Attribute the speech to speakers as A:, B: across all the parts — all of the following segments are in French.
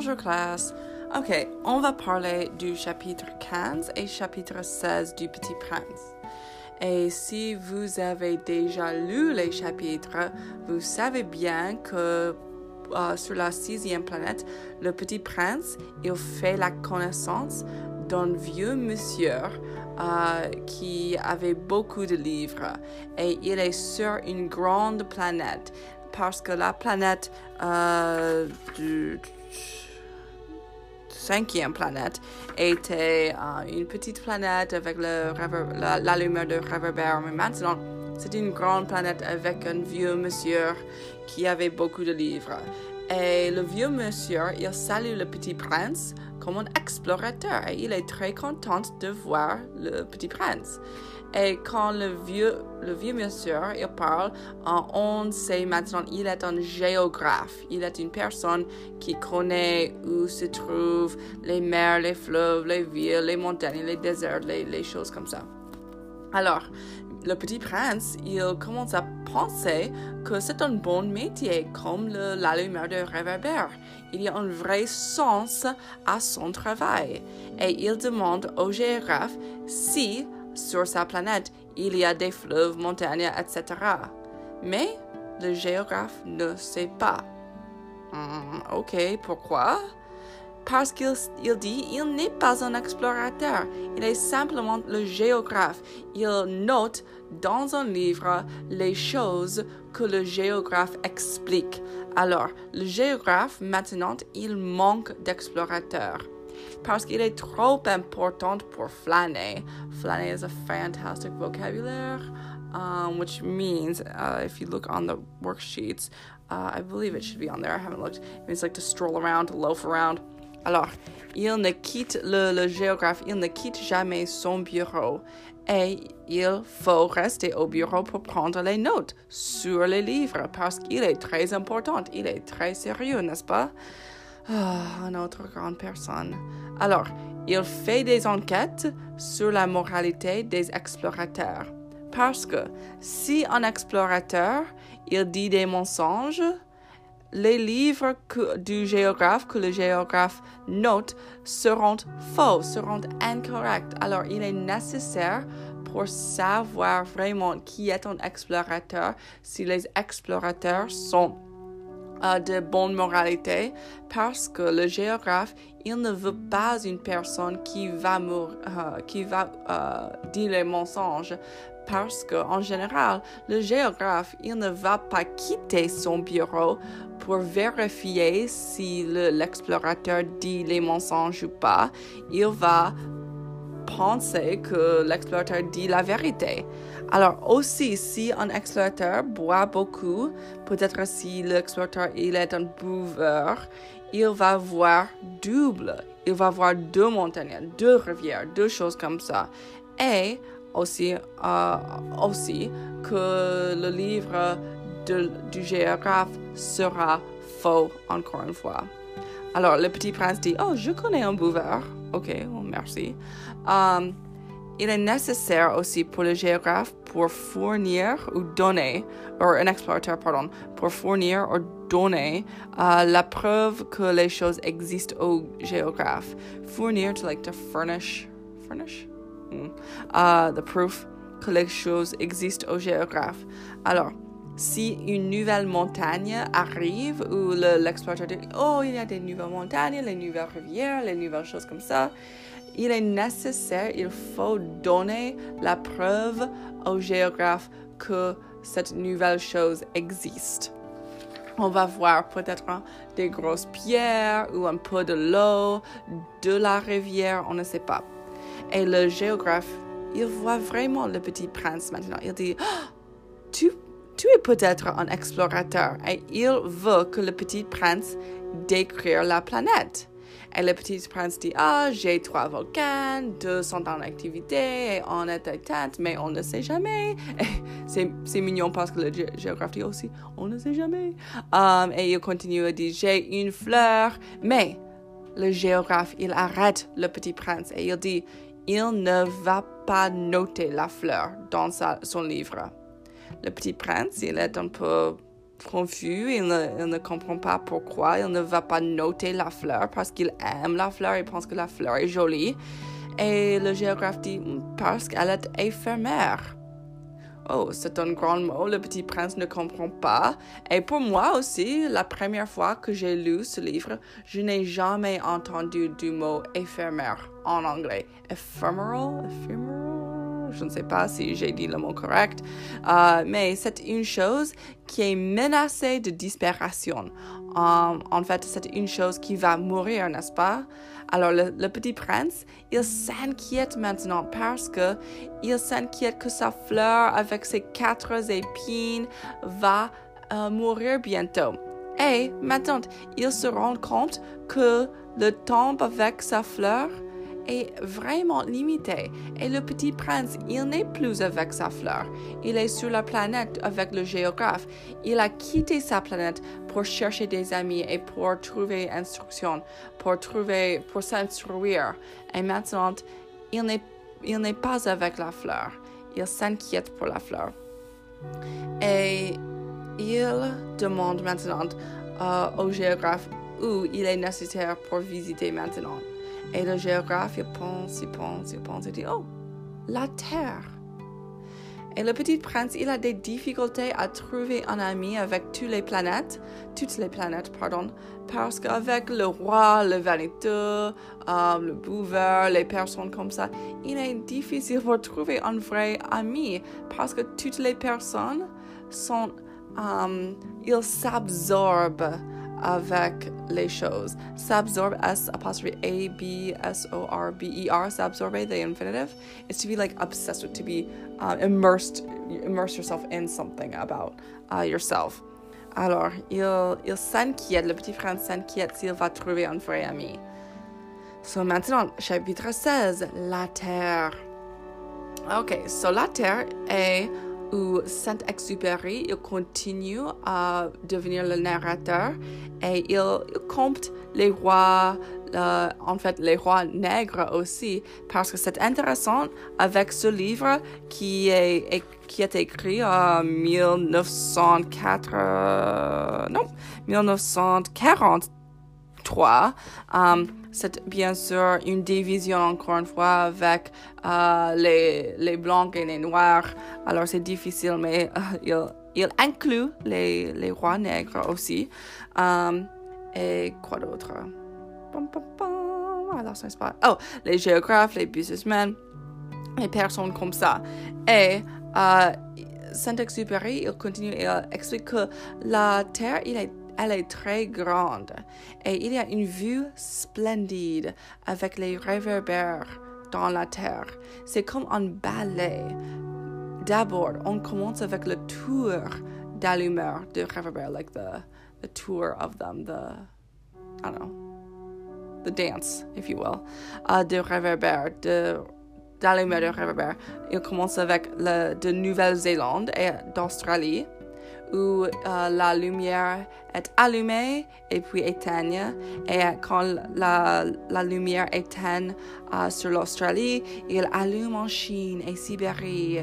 A: Bonjour classe. Ok, on va parler du chapitre 15 et chapitre 16 du Petit Prince. Et si vous avez déjà lu les chapitres, vous savez bien que euh, sur la sixième planète, le Petit Prince, il fait la connaissance d'un vieux monsieur euh, qui avait beaucoup de livres et il est sur une grande planète parce que la planète euh, du cinquième planète était euh, une petite planète avec le la, la, lumière de réverbère. Mais maintenant, c'est une grande planète avec un vieux monsieur qui avait beaucoup de livres. Et le vieux monsieur, il salue le petit prince un explorateur et il est très content de voir le petit prince. Et quand le vieux, le vieux monsieur il parle, on sait maintenant qu'il est un géographe. Il est une personne qui connaît où se trouvent les mers, les fleuves, les villes, les montagnes, les déserts, les, les choses comme ça. Alors, le petit prince, il commence à penser que c'est un bon métier comme le, la lumière de réverbère. Il y a un vrai sens à son travail et il demande au géographe si sur sa planète il y a des fleuves, montagnes, etc. Mais le géographe ne sait pas. Hmm, ok, pourquoi? Parce qu'il dit il n'est pas un explorateur, il est simplement le géographe. Il note dans un livre les choses que le géographe explique. Alors, le géographe, maintenant, il manque d'explorateurs. Parce qu'il est trop important pour flâner. Flâner is a fantastic vocabulary, um, which means, uh, if you look on the worksheets, uh, I believe it should be on there. I haven't looked. It means like to stroll around, to loaf around. Alors, il ne quitte le, géographe, il ne quitte jamais son bureau et il faut rester au bureau pour prendre les notes sur les livres parce qu'il est très important, il est très sérieux, n'est-ce pas? Ah, une autre grande personne. Alors, il fait des enquêtes sur la moralité des explorateurs. Parce que si un explorateur, il dit des mensonges, les livres du géographe que le géographe note seront faux, seront incorrects. Alors, il est nécessaire pour savoir vraiment qui est un explorateur, si les explorateurs sont euh, de bonne moralité, parce que le géographe, il ne veut pas une personne qui va, euh, euh, dire les mensonges, parce qu'en général, le géographe, il ne va pas quitter son bureau pour vérifier si l'explorateur dit les mensonges ou pas. Il va penser que l'explorateur dit la vérité. Alors aussi, si un explorateur boit beaucoup, peut-être si l'explorateur il est un buveur, il va voir double. Il va voir deux montagnes, deux rivières, deux choses comme ça. Et aussi, euh, aussi que le livre du géographe sera faux, encore une fois. Alors, le petit prince dit, oh, je connais un buveur. Ok, merci. Um, il est nécessaire aussi pour le géographe pour fournir ou donner, ou un explorateur, pardon, pour fournir ou donner uh, la preuve que les choses existent au géographe. Fournir, to like to furnish, furnish? uh, the proof que les choses existent au géographe. Alors, si une nouvelle montagne arrive où l'explorateur dit Oh, il y a des nouvelles montagnes, les nouvelles rivières, les nouvelles choses comme ça, il est nécessaire, il faut donner la preuve au géographe que cette nouvelle chose existe. On va voir peut-être des grosses pierres ou un peu de l'eau, de la rivière, on ne sait pas. Et le géographe, il voit vraiment le petit prince maintenant. Il dit, oh, tu, tu es peut-être un explorateur et il veut que le petit prince décrire la planète. Et le petit prince dit, ah, j'ai trois volcans, deux sont en activité et on est éteinte, mais on ne sait jamais. C'est mignon parce que le géographe dit aussi, on ne sait jamais. Um, et il continue à dire, j'ai une fleur, mais le géographe, il arrête le petit prince et il dit, il ne va pas noter la fleur dans son livre. Le petit prince, il est un peu confus, il ne, comprend pas pourquoi, il ne va pas noter la fleur parce qu'il aime la fleur, il pense que la fleur est jolie. Et le géographe dit parce qu'elle est éphémère. Oh, c'est un grand mot, le petit prince ne comprend pas. Et pour moi aussi, la première fois que j'ai lu ce livre, je n'ai jamais entendu du mot éphémère en anglais. Ephemeral? Ephemeral? Je ne sais pas si j'ai dit le mot correct, euh, mais c'est une chose qui est menacée de disparition. En fait, c'est une chose qui va mourir, n'est-ce pas? Alors le, petit prince, il s'inquiète maintenant parce que il s'inquiète que sa fleur avec ses quatre épines va euh, mourir bientôt. Et maintenant, il se rend compte que le temps avec sa fleur est vraiment limité et le petit prince, il n'est plus avec sa fleur. Il est sur la planète avec le géographe. Il a quitté sa planète pour chercher des amis et pour trouver instruction, pour trouver, pour s'instruire. Et maintenant, il n'est, il n'est pas avec la fleur. Il s'inquiète pour la fleur. Et il demande maintenant euh, au géographe où il est nécessaire pour visiter maintenant. Et le géographe, il pense, il pense, il pense, il dit, oh, la Terre. Et le petit prince, il a des difficultés à trouver un ami avec toutes les planètes, toutes les planètes, pardon, parce qu'avec le roi, le vaniteux, euh, le buveur, les personnes comme ça, il est difficile de trouver un vrai ami parce que toutes les personnes sont, um, ils s'absorbent avec les choses. S'absorbe, S apostrophe A B S O R B E R, s'absorber, the infinitive, is to be like obsessed with, to be uh, immersed, immerse yourself in something about uh, yourself. Alors, il, il s'inquiète, le petit frère s'inquiète s'il va trouver un vrai ami. So maintenant, chapitre 16, la terre. Ok, so la terre est où Saint-Exupéry il continue à devenir le narrateur et il, compte les rois, en fait les rois nègres aussi, parce que c'est intéressant avec ce livre qui est, qui est écrit en 1904, euh, non, 1943. C'est bien sûr une division, encore une fois, avec euh, les, les blancs et les noirs. Alors c'est difficile, mais euh, il, inclut les, les rois nègres aussi. Euh, et quoi d'autre? Oh, les géographes, les businessmen, les personnes comme ça. Et Saint-Exupéry, il continue et explique que la Terre, il est elle est très grande et il y a une vue splendide avec les réverbères dans la terre. C'est comme un ballet. D'abord, on commence avec le tour d'allumeur de réverbères, like the, tour of them, the, I don't know, the dance, if you will, uh, de réverbères, de d'allumeur de réverbères. Il commence avec le de Nouvelle-Zélande et d'Australie où euh, la lumière est allumée et puis éteigne. Et quand la, la lumière éteint euh, sur l'Australie, il allume en Chine et Sibérie.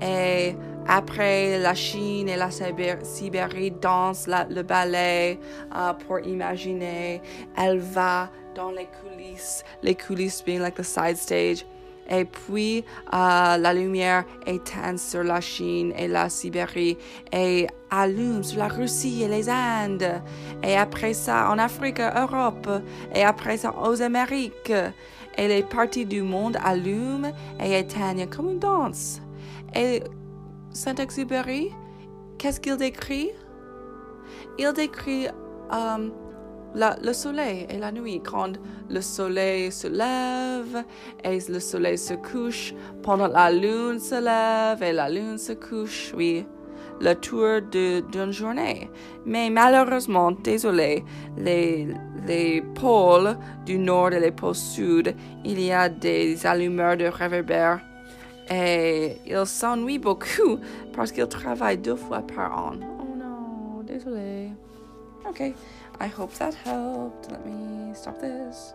A: Et après, la Chine et la Sibérie dansent le ballet euh, pour imaginer. Elle va dans les coulisses, les coulisses being like the side stage. Et puis, euh, la lumière éteint sur la Chine et la Sibérie et allume sur la Russie et les Indes. Et après ça, en Afrique, Europe. Et après ça, aux Amériques. Et les parties du monde allument et éteignent comme une danse. Et Saint-Exupéry, qu'est-ce qu'il décrit? Il décrit euh, le soleil et la nuit, quand le soleil se lève et le soleil se couche, pendant la lune se lève et la lune se couche, oui, le tour d'une journée. Mais malheureusement, désolé, les, les pôles du nord et les pôles sud, il y a des allumeurs de réverbères et ils s'ennuient beaucoup parce qu'ils travaillent deux fois par an. Oh non, désolé. Ok. I hope that helped. Let me stop this.